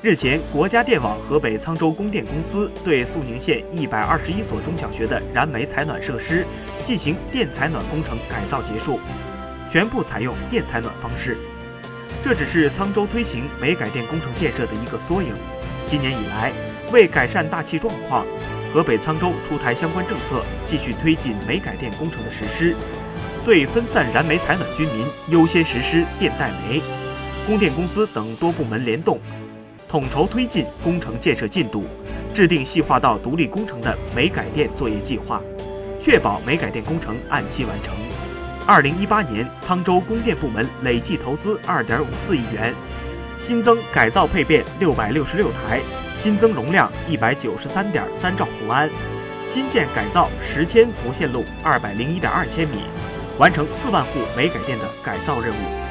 日前，国家电网河北沧州供电公司对肃宁县一百二十一所中小学的燃煤采暖设施进行电采暖工程改造结束，全部采用电采暖方式。这只是沧州推行煤改电工程建设的一个缩影。今年以来，为改善大气状况，河北沧州出台相关政策，继续推进煤改电工程的实施，对分散燃煤采暖居民优先实施电代煤。供电公司等多部门联动。统筹推进工程建设进度，制定细化到独立工程的煤改电作业计划，确保煤改电工程按期完成。二零一八年，沧州供电部门累计投资二点五四亿元，新增改造配变六百六十六台，新增容量一百九十三点三兆伏安，新建改造十千伏线路二百零一点二千米，完成四万户煤改电的改造任务。